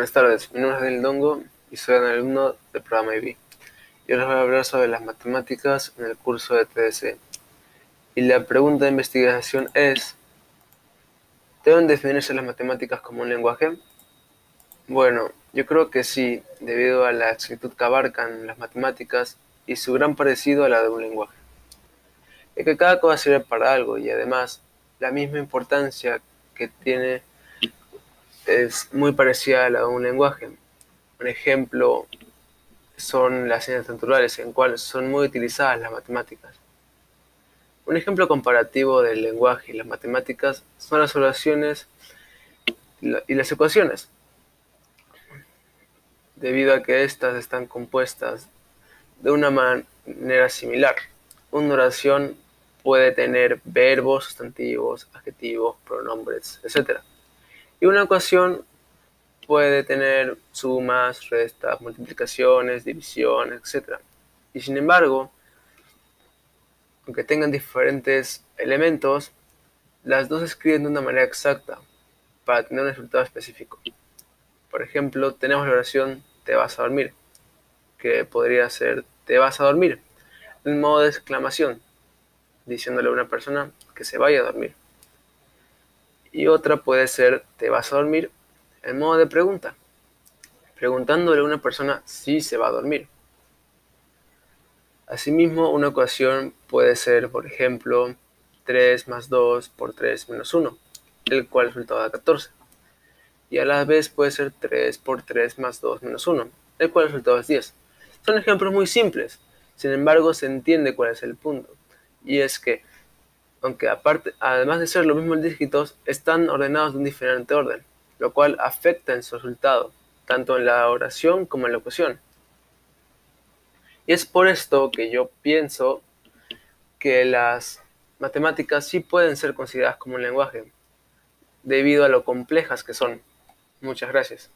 Buenas tardes, mi nombre es Daniel Dongo y soy un alumno del programa IB. Y ahora les voy a hablar sobre las matemáticas en el curso de TDC. Y la pregunta de investigación es, ¿deben definirse las matemáticas como un lenguaje? Bueno, yo creo que sí, debido a la exactitud que abarcan las matemáticas y su gran parecido a la de un lenguaje. Es que cada cosa sirve para algo y además la misma importancia que tiene es muy parecida a la de un lenguaje. Un ejemplo son las señas naturales, en cuales son muy utilizadas las matemáticas. Un ejemplo comparativo del lenguaje y las matemáticas son las oraciones y las ecuaciones, debido a que éstas están compuestas de una manera similar. Una oración puede tener verbos, sustantivos, adjetivos, pronombres, etc. Y una ecuación puede tener sumas, restas, multiplicaciones, divisiones, etc. Y sin embargo, aunque tengan diferentes elementos, las dos se escriben de una manera exacta para tener un resultado específico. Por ejemplo, tenemos la oración te vas a dormir, que podría ser te vas a dormir, en modo de exclamación, diciéndole a una persona que se vaya a dormir y otra puede ser te vas a dormir en modo de pregunta, preguntándole a una persona si se va a dormir. Asimismo, una ecuación puede ser, por ejemplo, 3 más 2 por 3 menos 1, el cual resultado da 14. Y a la vez puede ser 3 por 3 más 2 menos 1, el cual resultado es 10. Son ejemplos muy simples, sin embargo se entiende cuál es el punto. Y es que aunque aparte, además de ser los mismos dígitos, están ordenados de un diferente orden, lo cual afecta en su resultado, tanto en la oración como en la ecuación. Y es por esto que yo pienso que las matemáticas sí pueden ser consideradas como un lenguaje, debido a lo complejas que son. Muchas gracias.